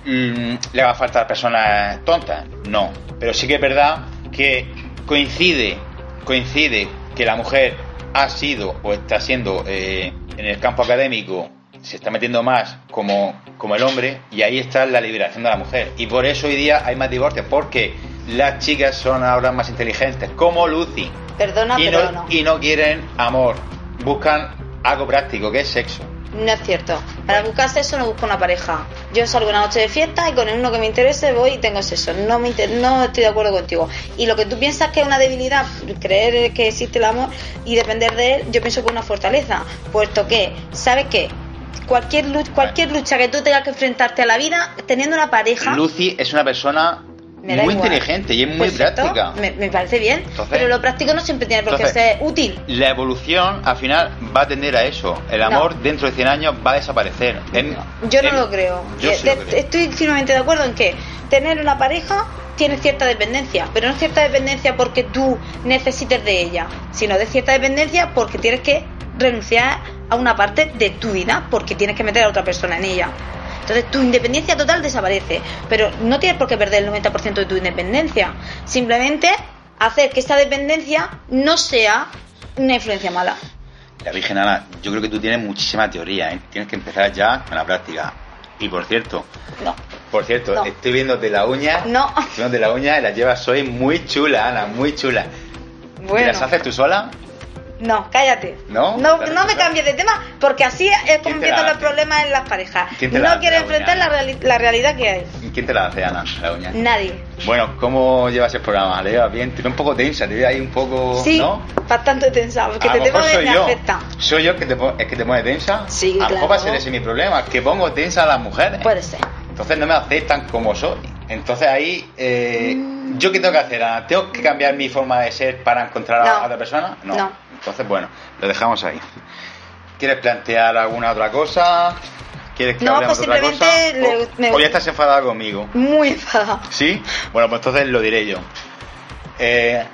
A: le haga falta a personas tontas, no. Pero sí que es verdad que coincide, coincide que la mujer ha sido o está siendo eh, en el campo académico se está metiendo más como, como el hombre y ahí está la liberación de la mujer. Y por eso hoy día hay más divorcios, porque las chicas son ahora más inteligentes, como Lucy,
B: Perdona,
A: y
B: pero
A: no,
B: no.
A: y no quieren amor, buscan algo práctico, que es sexo.
B: No es cierto. Para buscar sexo no busco una pareja. Yo salgo una noche de fiesta y con el uno que me interese voy y tengo sexo. No me inter- no estoy de acuerdo contigo. Y lo que tú piensas que es una debilidad, creer que existe el amor y depender de él, yo pienso que es una fortaleza. Puesto que, ¿sabes qué? Cualquier lucha, cualquier lucha que tú tengas que enfrentarte a la vida, teniendo una pareja,
A: Lucy es una persona
B: me da
A: muy
B: igual.
A: inteligente y es muy
B: Perfecto,
A: práctica.
B: Me, me parece bien.
A: Entonces-
B: pero lo práctico no siempre tiene por qué ser útil.
A: La evolución al final va a tender a eso. El amor dentro de 100 años va a desaparecer. En-
B: Yo no
A: en-
B: lo creo.
A: Yo
B: Eh,
A: lo creo.
B: Estoy firmemente de acuerdo en que tener una pareja tiene cierta dependencia, pero no es cierta dependencia porque tú necesites de ella, sino de cierta dependencia porque tienes que renunciar a una parte de tu vida, porque tienes que meter a otra persona en ella. Entonces tu independencia total desaparece, pero no tienes por qué perder el 90% de tu independencia. Simplemente hacer que esta dependencia no sea una influencia mala.
A: La Virgen Ana, yo creo que tú tienes muchísima teoría, ¿eh? tienes que empezar ya con la práctica. Y por cierto,
B: No,
A: por cierto,
B: No.
A: estoy viéndote la uña,
B: no.
A: estoy viéndote la uña y las llevas hoy muy chula, Ana, muy chula. ¿Te
B: Bueno.
A: las haces tú sola?
B: No, cállate.
A: ¿No?
B: No,
A: ¿Te
B: no me cambies de tema, porque así es como
A: ¿Quién te
B: empiezan los problemas en las parejas.
A: ¿Quién te
B: No
A: la
B: enfrentar la, reali- la realidad que hay.
A: ¿Y ¿Quién te la hace, Ana, la uña?
B: Nadie.
A: Bueno, ¿cómo llevas el programa? ¿Le llevas bien? Te veo un poco tensa, te veo ahí un poco...
B: Sí,
A: ¿no?
B: bastante tensado, porque
A: a soy
B: me
A: yo.
B: afecta.
A: Soy yo el que te, el que te pone tensa.
B: Sí,
A: a lo mejor
B: claro.
A: va a ser ese mi problema, que pongo tensa a las mujeres.
B: Puede ser.
A: Entonces no me aceptan como soy. Entonces ahí, eh, ¿yo qué tengo que hacer? Ana? ¿Tengo que cambiar mi forma de ser para encontrar a-
B: No.
A: a otra persona?
B: No.
A: Entonces, bueno, lo dejamos ahí. ¿Quieres plantear alguna otra cosa? ¿Quieres que
B: No,
A: hablemos
B: pues
A: de otra cosa?
B: simplemente le-
A: ¿O-
B: me-
A: ¿O ya estás enfadada conmigo?
B: Muy enfadada.
A: ¿Sí? Bueno, pues entonces lo diré yo. Eh,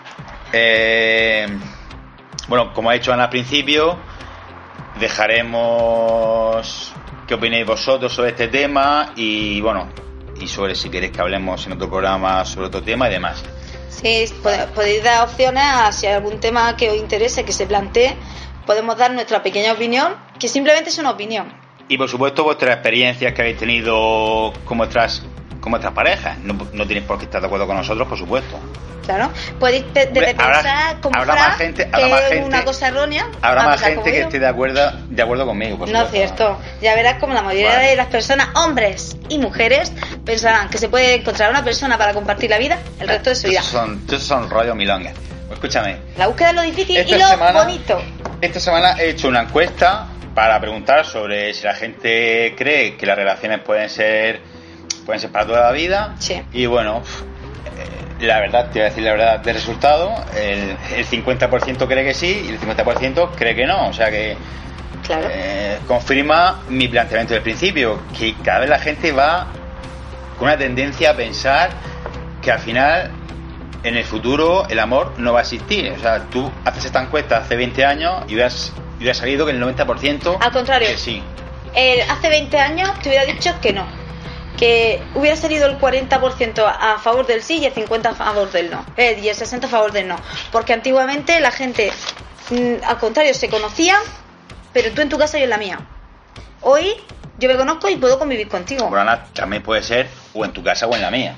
A: eh, bueno, como ha dicho Ana al principio, dejaremos qué opinéis vosotros sobre este tema y bueno, y sobre si queréis que hablemos en otro programa sobre otro tema y demás.
B: Sí, podéis dar opciones a si hay algún tema que os interese, que se plantee. Podemos dar nuestra pequeña opinión, que simplemente es una opinión.
A: Y por supuesto vuestras experiencias que habéis tenido con vuestras, con vuestras parejas. No, no tenéis por qué estar de acuerdo con nosotros, por supuesto.
B: Claro. Podéis
A: Hombre, habrá-
B: pensar como
A: habrá más gente-
B: que
A: habrá más gente-
B: una cosa errónea.
A: Habrá más gente que
B: yo.
A: esté de acuerdo, de acuerdo conmigo. por
B: No es cierto. Ya verás como la mayoría
A: Vale.
B: de las personas, hombres y mujeres, pensarán que se puede encontrar una persona para compartir la vida el resto de su vida.
A: Son, son rollos milongas. Escúchame,
B: La búsqueda es lo difícil
A: Esta
B: y lo
A: semana-
B: bonito.
A: esta semana he hecho una encuesta para preguntar sobre si la gente cree que las relaciones pueden ser pueden ser para toda la vida.
B: Sí.
A: Y bueno, eh, la verdad, te voy a decir la verdad del resultado, el, el 50% cree que sí y el 50% cree que no. O sea que
B: Claro.
A: eh, confirma mi planteamiento del principio, que cada vez la gente va con una tendencia a pensar que al final, en el futuro, el amor no va a existir. O sea, tú haces esta encuesta hace 20 años y hubieras, y hubiera salido que el 90%
B: Al contrario.
A: que sí.
B: Eh, hace 20 años te hubiera dicho que no. Que hubiera salido el 40% a favor del sí y el 50% a favor del no. Eh, y el 60% a favor del no. Porque antiguamente la gente, mm, al contrario, se conocía, pero tú en tu casa y yo en la mía. Hoy yo me conozco y puedo convivir contigo.
A: Bueno, también puede ser o en tu casa o en la mía.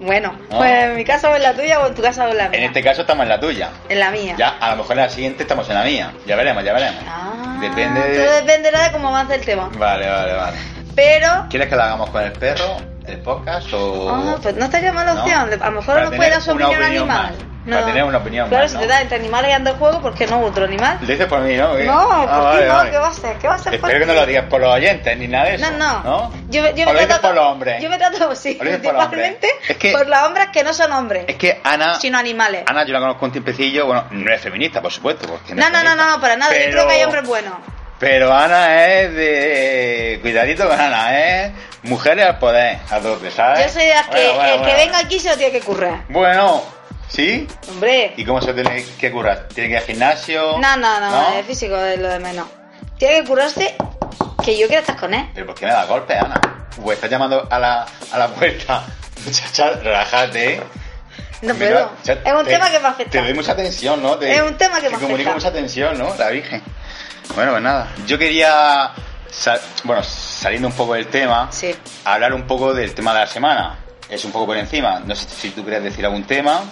B: Bueno,
A: No.
B: pues en mi casa o en la tuya o en tu casa o en la mía.
A: En este caso estamos en la tuya.
B: En la mía.
A: Ya, a lo mejor en la siguiente estamos en la mía. Ya veremos, ya veremos.
B: Ah,
A: Depende de...
B: Todo dependerá de cómo avance el tema.
A: Vale, vale, vale.
B: Pero
A: ¿Quieres que la hagamos con el perro, el podcast o...?
B: Ah, pues no estaría mala
A: ¿No?
B: opción. A lo mejor nos puede dar su opinión
A: opinión
B: animal.
A: más. Para tener una opinión
B: claro,
A: más,
B: si
A: ¿no?
B: te da entre animales y anda juego, ¿por qué no otro animal?
A: ¿Lo dices por mí, no? ¿Qué?
B: No, ¿por
A: Ah,
B: qué
A: vale,
B: no?
A: vale.
B: ¿Qué va a ser? ¿Qué va a ser por
A: Espero que no lo digas por los oyentes ni nada de eso.
B: No, no.
A: ¿no?
B: Yo, me- yo
A: o
B: me
A: lo
B: trato,
A: por los hombres.
B: Yo me trato, sí,
A: lo dices por
B: principalmente
A: Es que-
B: por los hombres que no son hombres,
A: Es que Ana...
B: sino animales.
A: Ana yo la conozco un tiempecillo, bueno, no es feminista, por supuesto. Porque
B: no, no, no, no, para nada. Yo
A: Pero-
B: creo que hay hombres buenos.
A: Pero Ana es de... Cuidadito con Ana, ¿eh? Mujeres al poder, a tope, ¿sabes?
B: Yo soy de las que
A: Bueno, bueno,
B: el que venga aquí se lo tiene que currar.
A: Bueno, ¿sí?
B: Hombre.
A: ¿Y cómo se tiene que curar? ¿Tiene que ir al gimnasio?
B: No, no, no, el físico es lo de menos. Tiene que curarse que yo quiero estar con él.
A: ¿Pero por qué me da golpe, Ana? Pues estás llamando a la, a la puerta. Muchacha, relájate.
B: No
A: Mira,
B: puedo.
A: ya
B: Es un
A: te-
B: tema que me
A: Te
B: afecta.
A: doy mucha atención, ¿no? Te-
B: Es un tema que
A: te
B: me
A: comunica
B: afecta.
A: mucha atención, ¿no? La Virgen. Bueno, pues nada. Yo quería, sal- bueno, saliendo un poco del tema,
B: Sí.
A: hablar un poco del tema de la semana. Es un poco por encima. No sé si tú quieres decir algún tema.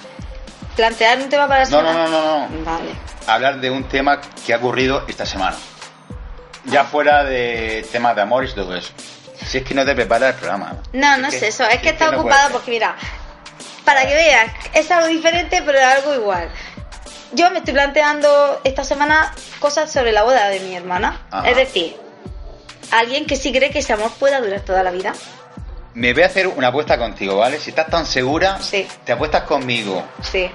B: Plantear un tema para la
A: No, no,
B: semana.
A: no, no, no.
B: Vale.
A: Hablar de un tema que ha ocurrido esta semana. Ya fuera de temas de amor y todo eso. Si es que no te preparas el programa.
B: No, no
A: Es
B: es eso. Es que está
A: no
B: ocupada porque, mira, para que veas, es algo diferente, pero algo igual. Yo me estoy planteando esta semana cosas sobre la boda de mi hermana.
A: Ajá.
B: Es decir, alguien que sí cree que ese amor pueda durar toda la vida.
A: Me voy a hacer una apuesta contigo, ¿vale? Si estás tan segura,
B: Sí.
A: te apuestas conmigo.
B: Sí.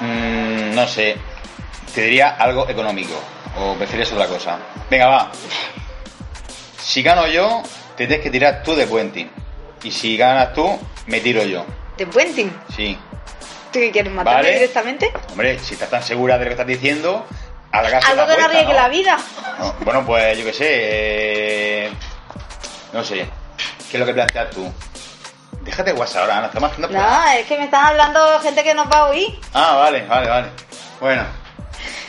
A: Mm, no sé, te diría algo económico. O prefieres otra cosa. Venga, va. Si gano yo, te tienes que tirar tú de puenting. Y si ganas tú, me tiro yo.
B: De puenting.
A: Sí.
B: ¿Tú qué quieres matarme
A: Vale.
B: directamente?
A: Hombre, si estás tan segura de lo que estás diciendo, hagas
B: Algo
A: una
B: que no
A: apuesta, ¿no?
B: la vida.
A: No, bueno, pues yo qué sé. eh, no sé. ¿Qué es lo que planteas tú? Déjate WhatsApp ahora, no estamos haciendo
B: No, es que me están hablando gente que nos va a oír.
A: Ah, vale, vale, vale. Bueno,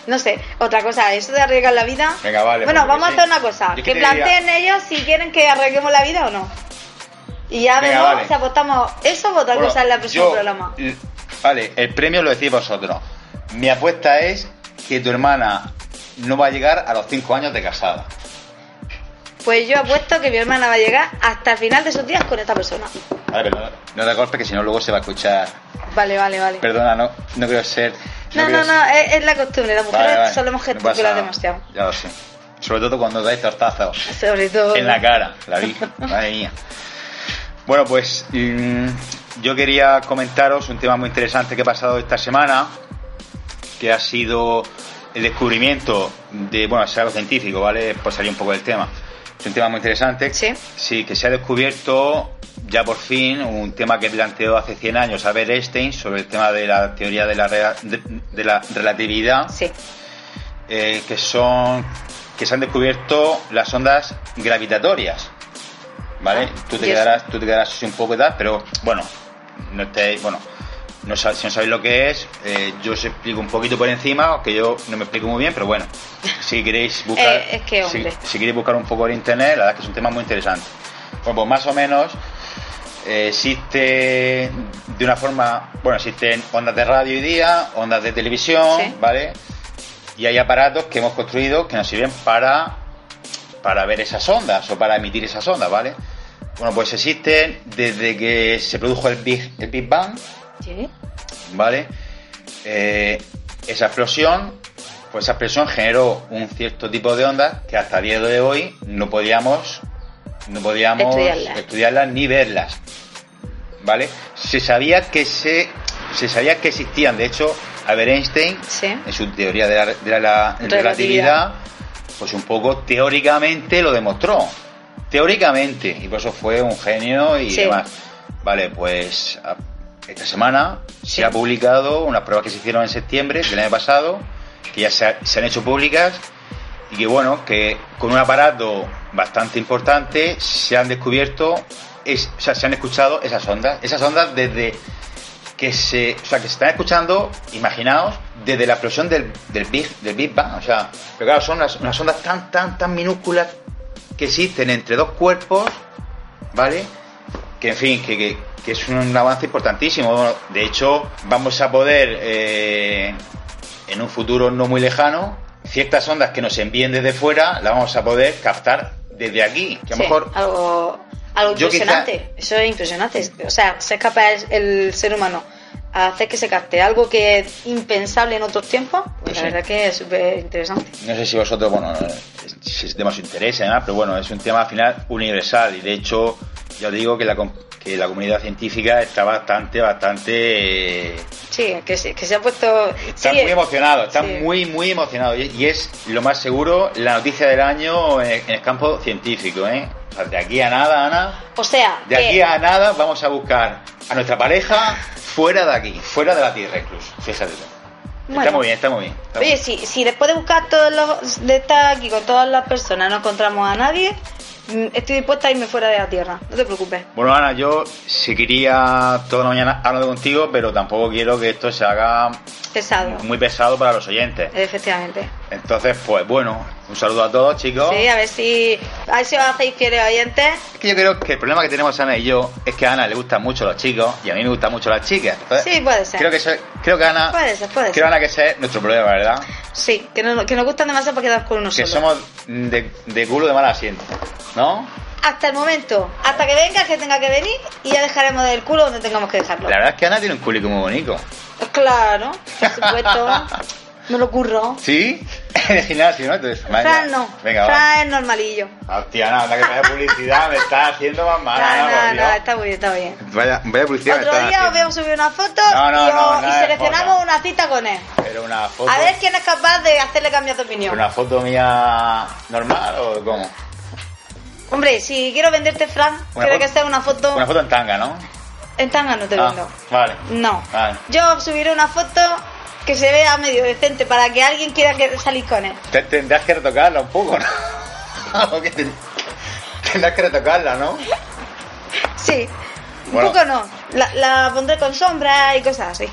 B: No sé, otra cosa, eso de arriesgar la vida.
A: Venga, vale,
B: Bueno,
A: pues,
B: vamos a
A: sí.
B: hacer una cosa,
A: Yo
B: que
A: que diría-
B: planteen ellos si quieren que arriesguemos la vida o no. Y ya
A: Venga,
B: vemos
A: vale.
B: si apostamos eso o otra
A: bueno,
B: cosa en
A: yo-
B: programa.
A: Vale, el premio lo decís vosotros. Mi apuesta es que tu hermana no va a llegar a los 5 años de casada.
B: Pues yo apuesto que mi hermana va a llegar hasta el final de sus días con esta persona.
A: Vale, pero no, no da golpe que si no luego se va a escuchar.
B: Vale, vale, vale.
A: Perdona, no, no quiero ser.
B: no, no, no,
A: ser-
B: es, es la costumbre, las mujeres
A: Vale, vale.
B: solemos
A: No
B: gesticular
A: nada.
B: demasiado.
A: Ya lo sé. Sobre todo cuando dais tortazos
B: Sobre todo.
A: en la cara, la vi. Madre mía. Bueno, pues mm, yo quería comentaros un tema muy interesante que ha pasado esta semana, que ha sido el descubrimiento de, bueno, es algo científico, ¿vale? Por salir un poco del tema. Es un tema muy interesante.
B: Sí.
A: Sí, que se ha descubierto ya por fin un tema que planteó hace 100 años Albert Einstein sobre el tema de la teoría de la, rea- de, de la relatividad
B: Sí.
A: eh, que son que se han descubierto las ondas gravitatorias vale
B: Ah,
A: tú te quedarás tú te quedarás un poco y tal pero bueno no estéis bueno no si no sabéis lo que es eh, yo os explico un poquito por encima que yo no me explico muy bien pero bueno si queréis buscar
B: Eh, es que,
A: si, queréis buscar un poco en internet la verdad es que es un tema muy interesante bueno pues más o menos eh, existe de una forma, bueno, existen ondas de radio hoy día, ondas de televisión,
B: Sí.
A: ¿vale? Y hay aparatos que hemos construido que nos sirven para, para ver esas ondas o para emitir esas ondas, ¿vale? Bueno, pues existen desde que se produjo el Big, el Big Bang,
B: Sí.
A: ¿vale? Eh, esa explosión, pues esa explosión generó un cierto tipo de ondas que hasta el día de hoy no podíamos, no podíamos
B: Estudiarlas.
A: estudiarlas ni verlas, ¿vale? Se sabía que se, se sabía que existían, de hecho, Albert Einstein,
B: Sí.
A: en su teoría de la, de la- la
B: Relatividad.
A: relatividad, pues un poco teóricamente lo demostró. Teóricamente, y por eso fue un genio y
B: Sí.
A: demás. Vale, pues esta semana
B: Sí.
A: se ha publicado unas pruebas que se hicieron en septiembre del año pasado, que ya se, ha- se han hecho públicas y que bueno, que con un aparato bastante importante se han descubierto, es- o sea, se han escuchado esas ondas, esas ondas desde que se, o sea, que se están escuchando, imaginaos, desde la explosión del, del Big, del Big Bang, o sea, pero claro, son unas, unas ondas tan, tan, tan minúsculas que existen entre dos cuerpos, ¿vale? Que en fin, que, que- que es un avance importantísimo. De hecho, vamos a poder, eh, en un futuro no muy lejano, ciertas ondas que nos envíen desde fuera, las vamos a poder captar desde aquí. Que a lo
B: Sí,
A: mejor
B: algo, algo impresionante. Eso es impresionante. O sea, se es capaz el, el ser humano a hacer que se capte algo que es impensable en otros tiempos. Pues
A: Sí.
B: la verdad que es súper interesante.
A: No sé si vosotros, bueno, si es de más interés y demás, pero bueno, es un tema al final universal y de hecho, ya os digo que la, que la comunidad científica está bastante, bastante...
B: Sí, que, se- que se ha puesto...
A: Está
B: sí,
A: muy emocionado, está
B: sí.
A: muy, muy emocionado y, y es lo más seguro la noticia del año en, en el campo científico, ¿eh? De aquí a nada, Ana,
B: O sea,
A: de
B: que-
A: aquí a nada vamos a buscar a nuestra pareja fuera de aquí, fuera de la Tierra incluso, fíjate. tú. Está
B: Bueno.
A: muy bien, está muy bien. está muy
B: Oye,
A: bien.
B: si, si después de buscar todos los... de estar aquí con todas las personas no encontramos a nadie, estoy dispuesta a irme fuera de la Tierra. No te preocupes.
A: Bueno, Ana, yo seguiría toda la mañana hablando contigo, pero tampoco quiero que esto se haga
B: Pesado.
A: muy pesado para los oyentes.
B: Efectivamente.
A: Entonces, pues bueno, un saludo a todos, chicos.
B: Sí, a ver si... A ver si os hacéis fieles oyentes.
A: Es que yo creo que el problema que tenemos Ana y yo es que a Ana le gustan mucho los chicos y a mí me gustan mucho las chicas. Entonces,
B: Sí, puede ser.
A: Creo que, creo que Ana,
B: Puede ser, puede
A: creo
B: ser.
A: Ana que ese es nuestro problema, ¿verdad?
B: Sí, que, no- que nos gustan demasiado para quedar con uno
A: Que
B: solo.
A: somos de, de culo de mal asiento, ¿no?
B: Hasta el momento, hasta que venga, que tenga que venir y ya dejaremos del culo donde tengamos que dejarlo.
A: La verdad es que Ana tiene un culico muy bonito.
B: Claro, por supuesto. Me lo curro.
A: ¿Sí? en el gimnasio, ¿no? Entonces.
B: Fran no.
A: Venga.
B: Fran es normalillo.
A: Hostia, Ana, anda que vaya publicidad, me está haciendo más mal,
B: No, no, no,
A: Dios.
B: está muy bien, está bien.
A: Vaya, vaya publicidad
B: Otro día os voy a subir una foto
A: No, no,
B: y,
A: no,
B: os- y
A: nada de
B: seleccionamos una cita con él.
A: Pero una foto...
B: A ver quién es capaz de hacerle cambiar de opinión.
A: ¿Una foto mía normal o cómo?
B: Hombre, si quiero venderte, Fran, quiero que sea una foto
A: Una foto en tanga, ¿no?
B: en tanga, no te
A: Ah,
B: vendo.
A: vale.
B: No.
A: Vale.
B: Yo subiré una foto que se vea medio decente para que alguien quiera que salir con él.
A: Te- Tendrás que retocarla un poco, ¿no? ¿O qué ten- Tendrás que retocarla, ¿no?
B: Sí. Un poco no. La, la pondré con sombra y cosas así.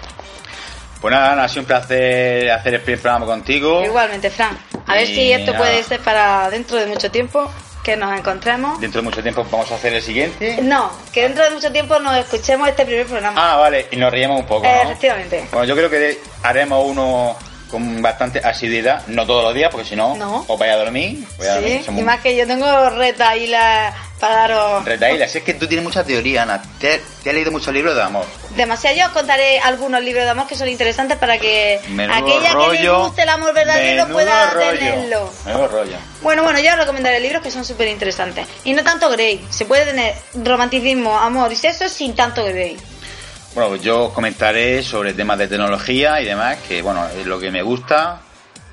A: Pues nada, Ana, ha sido un placer hacer el primer programa contigo.
B: Igualmente, Fran. A ver si esto
A: nada.
B: puede ser para dentro de mucho tiempo que nos encontremos.
A: Dentro de mucho tiempo vamos a hacer el siguiente.
B: No, que dentro de mucho tiempo nos escuchemos este primer programa.
A: Ah, vale, y nos reímos un poco,
B: Eh,
A: ¿no?
B: efectivamente.
A: Bueno, yo creo que haremos uno con bastante asiduidad, no todos los días, porque si no,
B: No.
A: os vais a dormir. vais a dormir,
B: Sí, y más que yo tengo reta y la para daros
A: Retaíla, si es que tú tienes mucha teoría, Ana. Te, te has leído muchos libros de amor.
B: demasiado. Yo os contaré algunos libros de amor que son interesantes para que
A: Menudo
B: aquella que le
A: rollo,
B: guste el amor verdadero pueda
A: rollo,
B: tenerlo.
A: Menudo rollo.
B: Bueno, bueno, yo os recomendaré libros que son súper interesantes. Y no tanto Grey. Se puede tener romanticismo, amor y sexo sin tanto Grey.
A: Bueno, pues yo os comentaré sobre temas de tecnología y demás, que bueno, es lo que me gusta.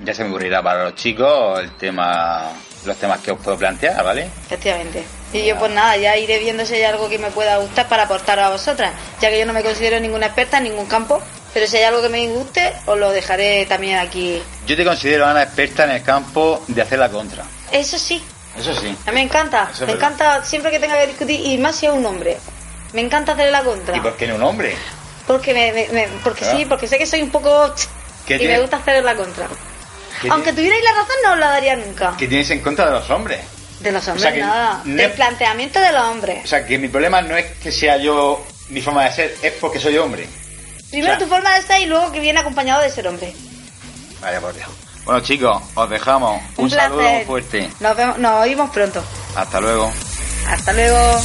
A: Ya se me ocurrirá para los chicos el tema, los temas que os puedo plantear, ¿vale?
B: Efectivamente. Y yo pues nada, ya iré viendo si hay algo que me pueda gustar para aportar a vosotras, ya que yo no me considero ninguna experta en ningún campo, pero si hay algo que me guste, os lo dejaré también aquí.
A: Yo te considero, Ana, experta en el campo de hacer la contra.
B: Eso sí,
A: Eso sí.
B: a mí me encanta,
A: Eso
B: me
A: verdad.
B: encanta siempre que tenga que discutir, y más si es un hombre. Me encanta hacerle la contra.
A: ¿Y por qué no un hombre?
B: Porque me, me- me- porque
A: Claro.
B: sí, porque sé que soy un poco
A: ¿Qué
B: y
A: tiene-
B: me gusta hacerle la contra.
A: ¿Qué
B: Aunque tuvierais la razón no os la daría nunca.
A: ¿Qué tienes en contra de los hombres?
B: De los hombres
A: O sea que
B: nada,
A: no-
B: del planteamiento de los hombres.
A: O sea, que mi problema no es que sea yo mi forma de ser, es porque soy hombre.
B: Primero
A: o sea-
B: tu forma de ser y luego que viene acompañado de ser hombre.
A: Vaya por Dios. Bueno, chicos, os dejamos. Un,
B: Un
A: saludo fuerte.
B: Nos vemos, nos oímos pronto.
A: Hasta luego.
B: Hasta luego.